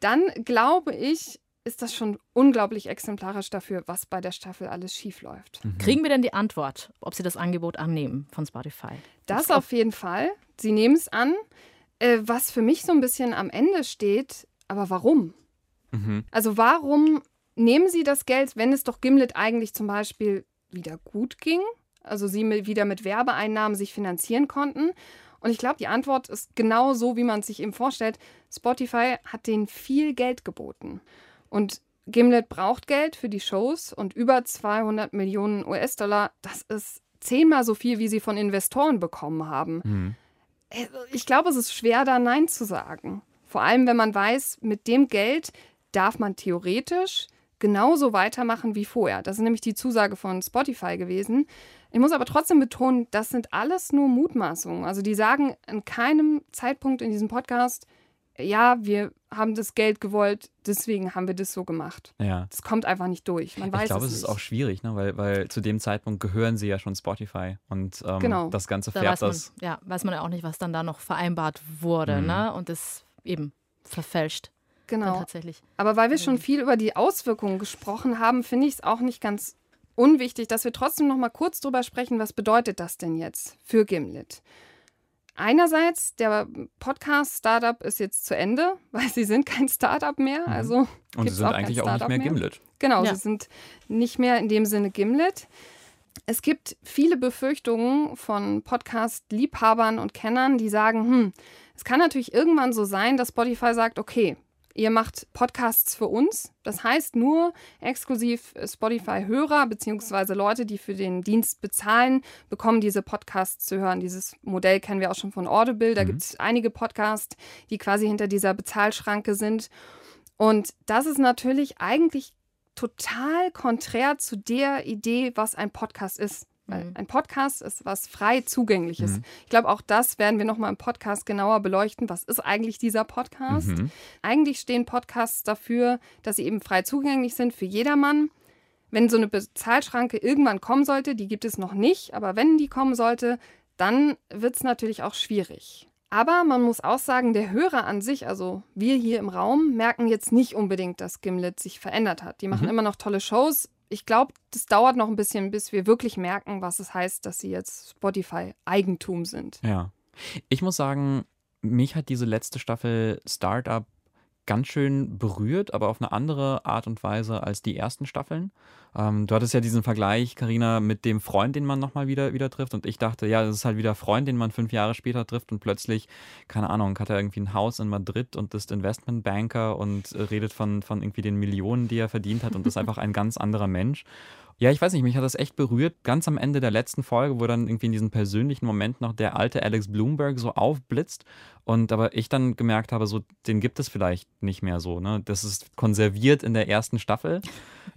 dann glaube ich, ist das schon unglaublich exemplarisch dafür, was bei der Staffel alles schiefläuft. Kriegen wir denn die Antwort, ob sie das Angebot annehmen von Spotify? Das auf jeden Fall. Sie nehmen es an. Äh, was für mich so ein bisschen am Ende steht, aber warum? Mhm. Also warum nehmen Sie das Geld, wenn es doch Gimlet eigentlich zum Beispiel wieder gut ging? Also Sie wieder mit Werbeeinnahmen sich finanzieren konnten. Und ich glaube, die Antwort ist genau so, wie man es sich eben vorstellt. Spotify hat denen viel Geld geboten. Und Gimlet braucht Geld für die Shows und über 200 Millionen US-Dollar, das ist zehnmal so viel, wie sie von Investoren bekommen haben. Mhm. Ich glaube, es ist schwer, da Nein zu sagen. Vor allem, wenn man weiß, mit dem Geld darf man theoretisch genauso weitermachen wie vorher. Das ist nämlich die Zusage von Spotify gewesen. Ich muss aber trotzdem betonen, das sind alles nur Mutmaßungen. Also die sagen an keinem Zeitpunkt in diesem Podcast, ja, wir haben das Geld gewollt, deswegen haben wir das so gemacht. Ja. Das kommt einfach nicht durch. Man weiß ich glaube, es es ist nicht. auch schwierig, ne? weil, weil zu dem Zeitpunkt gehören sie ja schon Spotify und ähm, Genau. das Ganze Da färbt weiß man, das. ja, weiß man ja auch nicht, was dann da noch vereinbart wurde, Mhm. ne? Und das eben verfälscht. Dann Genau. tatsächlich. Aber weil wir schon viel über die Auswirkungen gesprochen haben, finde ich es auch nicht ganz unwichtig, dass wir trotzdem noch mal kurz drüber sprechen, was bedeutet das denn jetzt für Gimlet? Einerseits, der Podcast-Startup ist jetzt zu Ende, weil sie sind kein Startup mehr. Also Mhm. Und sie sind auch eigentlich auch nicht Startup mehr Gimlet. Genau, Ja. sie sind nicht mehr in dem Sinne Gimlet. Es gibt viele Befürchtungen von Podcast-Liebhabern und Kennern, die sagen, hm, es kann natürlich irgendwann so sein, dass Spotify sagt, okay, ihr macht Podcasts für uns. Das heißt, nur exklusiv Spotify-Hörer beziehungsweise Leute, die für den Dienst bezahlen, bekommen diese Podcasts zu hören. Dieses Modell kennen wir auch schon von Audible. Da Mhm. gibt es einige Podcasts, die quasi hinter dieser Bezahlschranke sind. Und das ist natürlich eigentlich total konträr zu der Idee, was ein Podcast ist. Weil ein Podcast ist was frei zugängliches. Mhm. Ich glaube, auch das werden wir nochmal im Podcast genauer beleuchten. Was ist eigentlich dieser Podcast? Mhm. Eigentlich stehen Podcasts dafür, dass sie eben frei zugänglich sind für jedermann. Wenn so eine Bezahlschranke irgendwann kommen sollte, die gibt es noch nicht, aber wenn die kommen sollte, dann wird es natürlich auch schwierig. Aber man muss auch sagen, der Hörer an sich, also wir hier im Raum, merken jetzt nicht unbedingt, dass Gimlet sich verändert hat. Die machen Mhm. immer noch tolle Shows. Ich glaube, das dauert noch ein bisschen, bis wir wirklich merken, was es heißt, dass sie jetzt Spotify-Eigentum sind. Ja. Ich muss sagen, mich hat diese letzte Staffel Startup ganz schön berührt, aber auf eine andere Art und Weise als die ersten Staffeln. Ähm, du hattest ja diesen Vergleich, Karina, mit dem Freund, den man nochmal wieder, wieder trifft. Und ich dachte, ja, das ist halt wieder Freund, den man fünf Jahre später trifft und plötzlich, keine Ahnung, hat er irgendwie ein Haus in Madrid und ist Investmentbanker und äh, redet von, von irgendwie den Millionen, die er verdient hat und ist einfach ein ganz anderer Mensch. Ja, ich weiß nicht, mich hat das echt berührt. Ganz am Ende der letzten Folge, wo dann irgendwie in diesem persönlichen Moment noch der alte Alex Bloomberg so aufblitzt und aber ich dann gemerkt habe, so den gibt es vielleicht nicht mehr so. Ne? Das ist konserviert in der ersten Staffel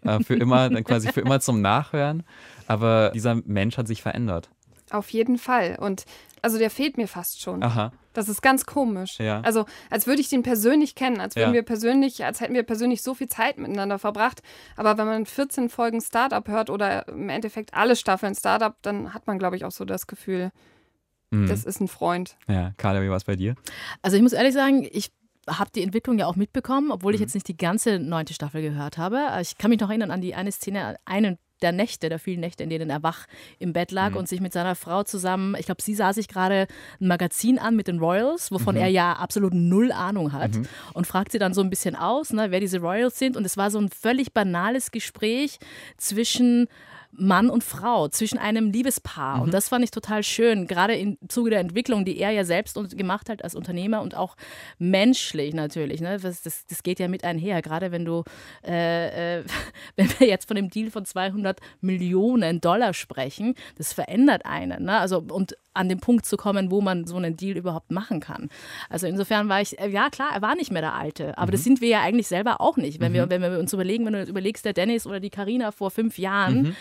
äh, für immer, dann quasi für immer zum Nachhören. Aber dieser Mensch hat sich verändert. Auf jeden Fall. Und also der fehlt mir fast schon. Aha. Das ist ganz komisch. Ja. Also, als würde ich den persönlich kennen, als würden Ja. wir persönlich, als hätten wir persönlich so viel Zeit miteinander verbracht. Aber wenn man 14 Folgen Startup hört oder im Endeffekt alle Staffeln Startup, dann hat man, glaube ich, auch so das Gefühl, Mhm. das ist ein Freund. Ja, Carla, wie war es bei dir? Also ich muss ehrlich sagen, ich habe die Entwicklung ja auch mitbekommen, obwohl ich jetzt nicht die ganze neunte Staffel gehört habe. Ich kann mich noch erinnern an die eine Szene, einen der Nächte, der vielen Nächte, in denen er wach im Bett lag Mhm. und sich mit seiner Frau zusammen, ich glaube, sie sah sich gerade ein Magazin an mit den Royals, wovon Mhm. er ja absolut null Ahnung hat Mhm. und fragt sie dann so ein bisschen aus, ne, wer diese Royals sind. Und es war so ein völlig banales Gespräch zwischen Mann und Frau, zwischen einem Liebespaar. Mhm. Und das fand ich total schön, gerade im Zuge der Entwicklung, die er ja selbst gemacht hat als Unternehmer und auch menschlich natürlich. Ne? Das, das, das geht ja mit einher, gerade wenn du, äh, äh, wenn wir jetzt von dem Deal von 200 Millionen Dollar sprechen, das verändert einen. Ne? Also, und an den Punkt zu kommen, wo man so einen Deal überhaupt machen kann. Also insofern war ich, äh, ja klar, er war nicht mehr der Alte, aber das Mhm. sind wir ja eigentlich selber auch nicht. Wenn, wir, Mhm. wenn wir uns überlegen, wenn du überlegst, der Dennis oder die Karina vor fünf Jahren, Mhm.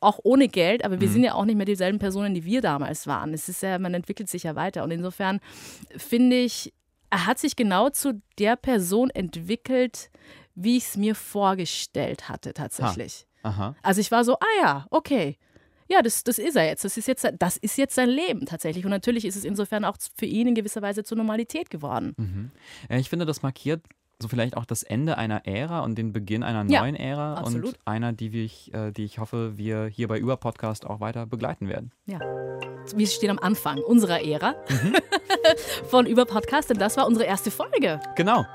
auch ohne Geld, aber wir Mhm. sind ja auch nicht mehr dieselben Personen, die wir damals waren. Es ist ja, man entwickelt sich ja weiter. Und insofern finde ich, er hat sich genau zu der Person entwickelt, wie ich es mir vorgestellt hatte, tatsächlich. Aha. Also ich war so, ah ja, okay. Ja, das, das ist er jetzt. Das ist jetzt. Das ist jetzt sein Leben tatsächlich. Und natürlich ist es insofern auch für ihn in gewisser Weise zur Normalität geworden. Mhm. Ja, ich finde, das markiert so vielleicht auch das Ende einer Ära und den Beginn einer Ja, neuen Ära absolut. und einer, die, wir, äh, die ich hoffe, wir hier bei Über Podcast auch weiter begleiten werden. Ja. Wir stehen am Anfang unserer Ära Mhm. von Über Podcast, denn das war unsere erste Folge. Genau.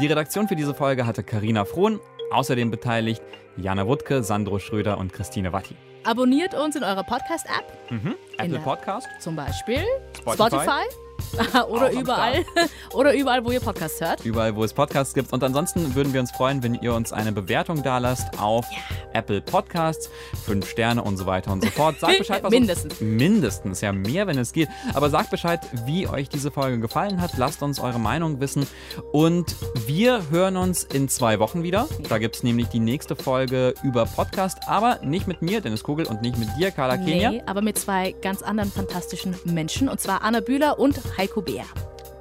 Die Redaktion für diese Folge hatte Karina Frohn, außerdem beteiligt Jana Wuttke, Sandro Schröder und Christine Watti. Abonniert uns in eurer Podcast-App. Mhm. Apple Podcast. Zum Beispiel Spotify. Spotify. Auch oder am überall. oder überall, wo ihr Podcasts hört. Überall, wo es Podcasts gibt. Und ansonsten würden wir uns freuen, wenn ihr uns eine Bewertung da lasst auf Apple Podcasts. Fünf Sterne und so weiter und so fort. Sagt Bescheid, was Mindestens. Mindestens, ja mehr, wenn es geht. Aber sagt Bescheid, wie euch diese Folge gefallen hat. Lasst uns eure Meinung wissen. Und wir hören uns in zwei Wochen wieder. Da gibt es nämlich die nächste Folge über Podcast. Aber nicht mit mir, Dennis Kugel, und nicht mit dir, Carla Kenia. Nee, aber mit zwei ganz anderen fantastischen Menschen. Und zwar Anna Bühler und Heiko Bär.